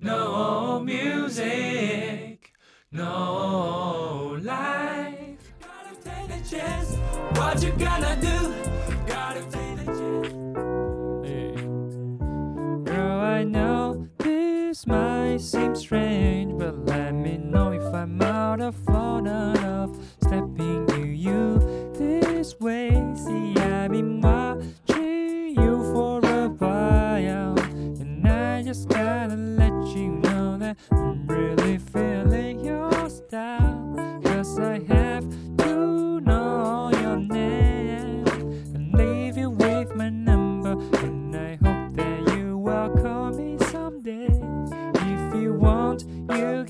no music, no life. Gotta take the chance. What you gonna do? Gotta take the chance. Girl, I know this might seem strange, but let me know if I'm out of order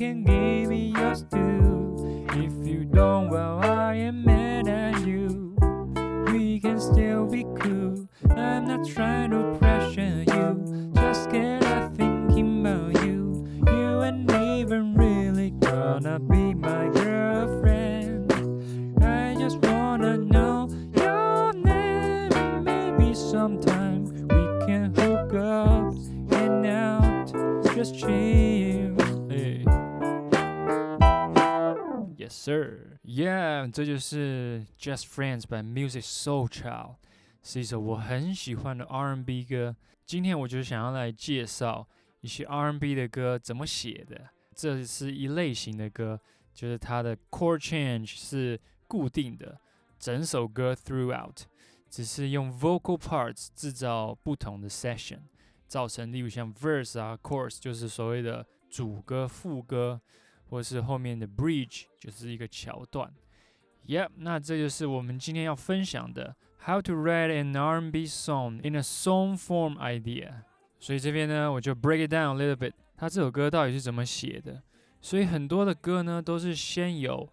can give me Yeah，这就是 Just Friends by Music Soul Child，是一首我很喜欢的 R&B 歌。今天我就想要来介绍一些 R&B 的歌怎么写的。这是一类型的歌，就是它的 chord change 是固定的，整首歌 throughout，只是用 vocal parts 制造不同的 session，造成例如像 verse 啊 chorus 就是所谓的主歌、副歌，或是后面的 bridge 就是一个桥段。Yep，那这就是我们今天要分享的 How to write an R&B song in a song form idea。所以这边呢，我就 break it down a little bit，它这首歌到底是怎么写的。所以很多的歌呢，都是先有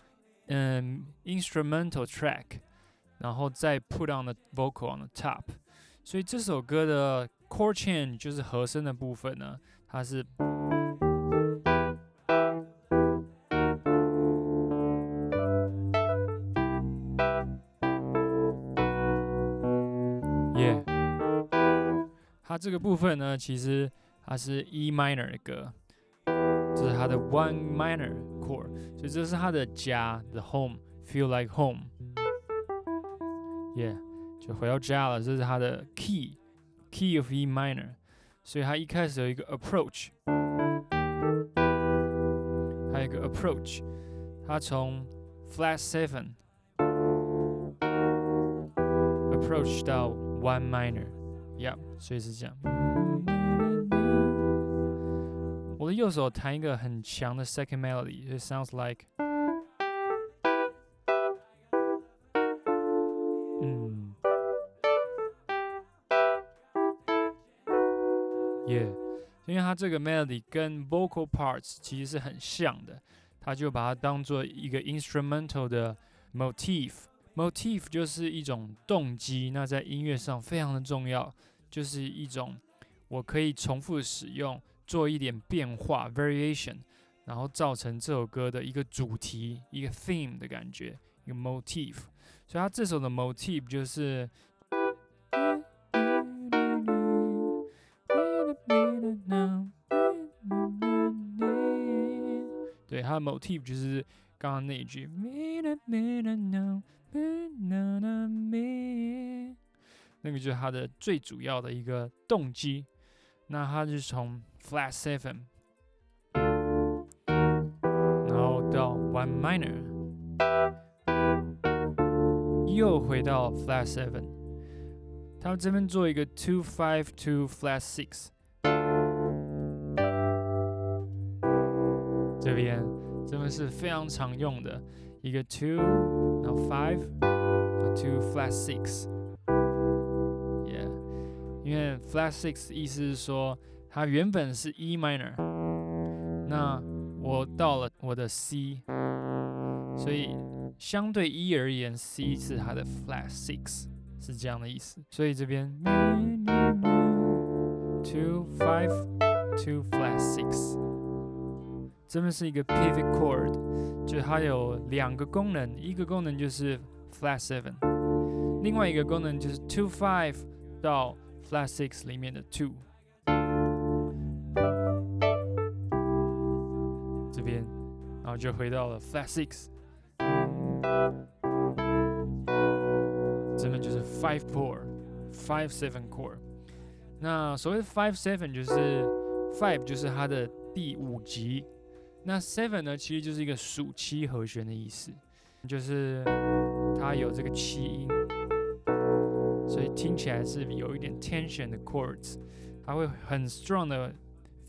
嗯 instrumental track，然后再 put on the vocal on the top。所以这首歌的 chord change 就是和声的部分呢，它是。 它这个部分呢，其实它是 E minor 的歌，这是它的 one minor chord，所以这是它的家，the home，feel like home。耶，就回到家了，这是它的 key，key of E minor，所以它一开始有一个 approach，还有一个 approach，它从 flat seven approach 到 one minor，yeah，所以是这样。我的右手弹一个很强的 second melody，it sounds like，嗯，yeah，因为它这个 melody 跟 vocal parts 其实是很像的，他就把它当做一个 instrumental 的 motif。 Motif 就是一种动机，那在音乐上非常的重要，就是一种我可以重复使用，做一点变化 variation，然后造成这首歌的一个主题，一个 theme 的感觉，一个 motif。所以它这首的 motif 就是。对，它的 motif 就是刚刚那一句。那个就是它的最主要的一个动机。那它是从 flat seven，然后到 one minor，又回到 flat seven。它这边做一个 two five two flat six，这边这边是非常常用的 一个 two，然后 five，然后 two flat six。Yeah，因为 flat six 意思是说它原本是 E minor，那我到了我的 C，所以相对 E 而言，C 是它的 flat six，是这样的意思。所以这边 two five two flat six， 这边是一个 pivot chord，就它有两个功能，一个功能就是 flat seven，另外一个功能就是 two five 到 flat six 里面的 two。这边，然后就回到了 flat six，这边就是 five four five seven chord。那所谓 five seven 就是 five 就是它的第五级，那 seven 呢其实就是一个属七和弦的意思，就是它有这个七音，所以听起来是有一点 tension 的 chords，它会很 strong 的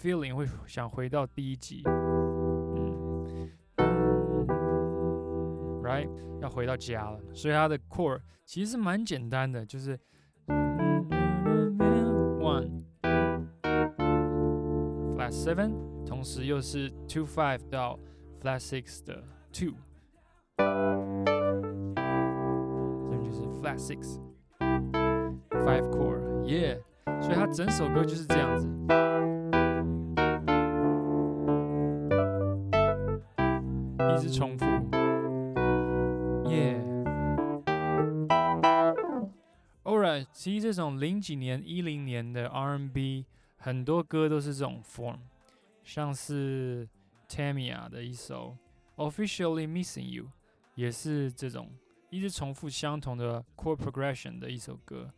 feeling，会想回到第一级，嗯，right 要回到家了，所以它的 chord 其实蛮简单的，就是 seven，同时又是 two five 到 flat six 的 two，这就是 flat six five chord，yeah，所以它整首歌就是这样子。一直重复，Yeah。Alright，其实这种零几年、一零年的 R&B，很多歌都是这种 form，像是 Tamia 的一首《Officially Missing You》，也是这种一直重复相同的 chord progression 的一首歌。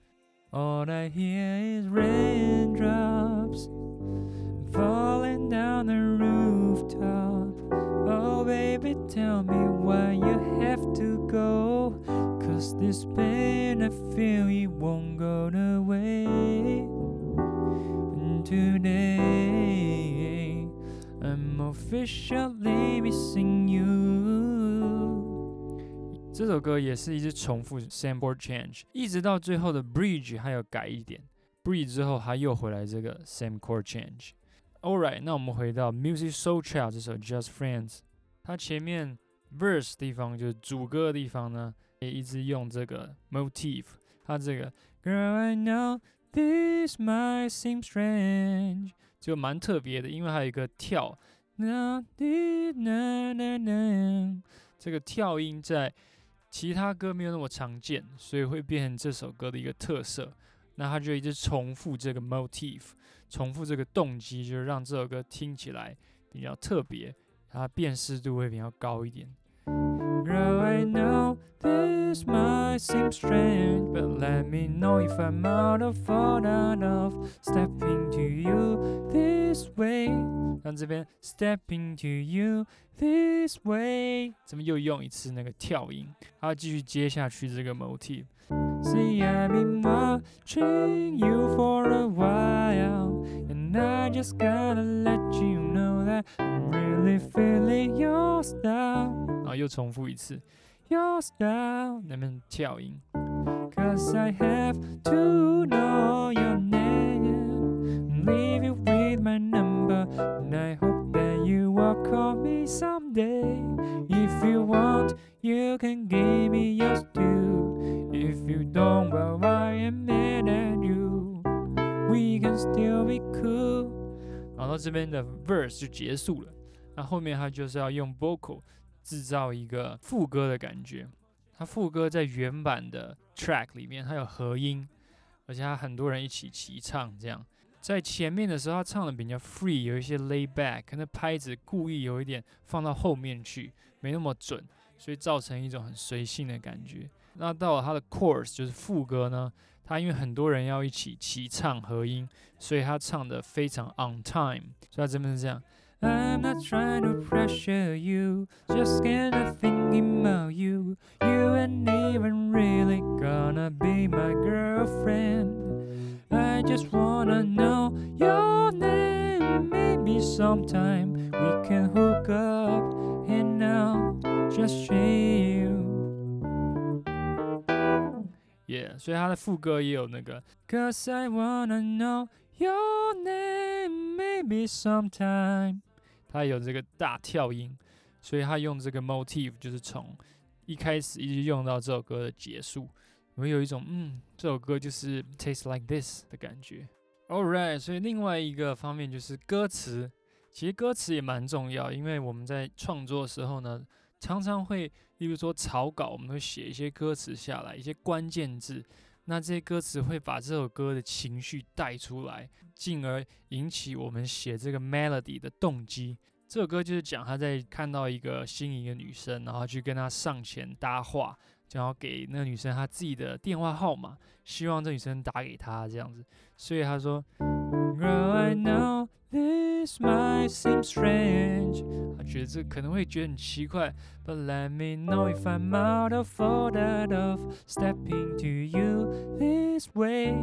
All I hear is raindrops falling down the rooftop. Oh, baby, tell me why you have to go. Cause this pain I feel it won't go away. Today, I'm officially missing you. 这首歌也是一直重复 sample change，一直到最后的 bridge 还有改一点，bridge 之后他又回来这个 same chord change。Alright，那我们回到 Music Soul Child 这首 Just Friends，它前面 verse 地方就是主歌的地方呢，也一直用这个 motif，它这个 Girl I know this might seem strange 就蛮特别的，因为还有一个跳，那那那那，这个跳音在其他歌没有那么常见，所以会变成这首歌的一个特色。那它就一直重复这个 motif，重复这个动机，就是让这首歌听起来比较特别，它辨识度会比较高一点。Girl, I know this might seem strange, but let me know if I'm out of order of stepping to you this way。像这边 stepping to you this way，这边又用一次那个跳音，它要继续接下去这个 motif。See, I've been watching you for a while, and I just gotta let you know that I'm really feeling your style. 然后又重复一次 ，Your style，那边跳音。Cause I have to know your name, leave you with my number, and I hope that you will call me someday. If you want, you can give me yours too. If you don't, well, I am mad at you. We can still be cool. 然后到这边的 verse 就结束了，那后面它就是要用 vocal 制造一个副歌的感觉。它副歌在原版的 track 里面，它有和音，而且它很多人一起齐唱，这样。在前面的时候，他唱的比较 free，有一些 lay back，可能拍子故意有一点放到后面去，没那么准，所以造成一种很随性的感觉。那到了他的 chorus 就是副歌呢，他因为很多人要一起齐唱合音，所以他唱的非常 on time。所以他这边是这样。I'm not trying to pressure you, just kinda thinking about you. You ain't even really gonna be my girlfriend. I just wanna know your name. Maybe sometime we can hook up and now just chill. Yeah，所以他的副歌也有那个 Cause I wanna know your name, maybe sometime。 他有这个大跳音，所以他用这个 motif 就是从一开始一直用到这首歌的结束，我有一种嗯，这首歌就是 taste like this 的感觉。Alright，所以另外一个方面就是歌词，其实歌词也蛮重要，因为我们在创作的时候呢，常常会，例如说草稿，我们会写一些歌词下来，一些关键字。那这些歌词会把这首歌的情绪带出来，进而引起我们写这个 melody 的动机。这首歌就是讲他在看到一个心仪的女生，然后去跟她上前搭话，然后给那个女生她自己的电话号码，希望这女生打给他这样子。所以他说，Girl I know this might seem strange，觉得这可能会觉得很奇怪，But let me know if I'm out of order of stepping to you this way。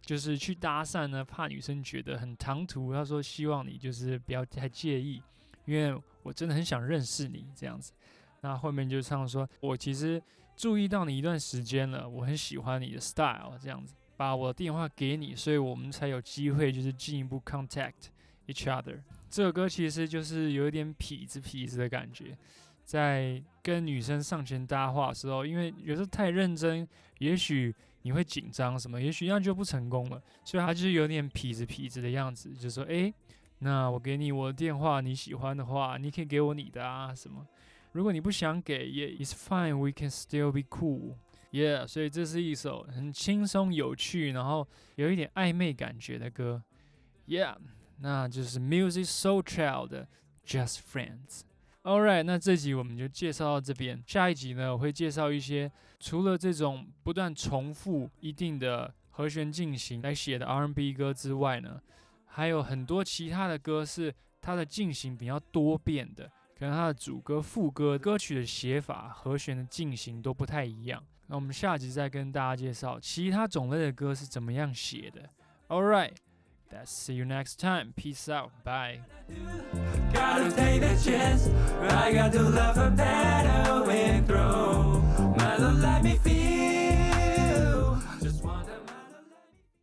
就是去搭讪呢，怕女生觉得很唐突。他说希望你就是不要太介意，因为我真的很想认识你这样子。那后面就唱说，我其实注意到你一段时间了，我很喜欢你的 style 这样子，把我的电话给你，所以我们才有机会就是进一步 contact each other。这首歌其实就是有一点痞子痞子的感觉，在跟女生上前搭话的时候，因为有时候太认真，也许你会紧张什么，也许那样就不成功了，所以他就是有点痞子痞子的样子，就说，诶，那我给你我的电话，你喜欢的话，你可以给我你的啊什么。如果你不想给，也 it's fine，we can still be cool，yeah。所以这是一首很轻松有趣，然后有一点暧昧感觉的歌，yeah。那就是 Music Soul Child 的 Just Friends。All right，那这集我们就介绍到这边。下一集呢，我会介绍一些除了这种不断重复一定的和弦进行来写的 R&B 歌之外呢，还有很多其他的歌是它的进行比较多变的。可能它的主歌、副歌、歌曲的写法、和弦的进行都不太一样。那我们下集再跟大家介绍其他种类的歌是怎么样写的。All right let's see you next time. Peace out. Bye. Gotta take the chance. I got to love better. My love let me feel.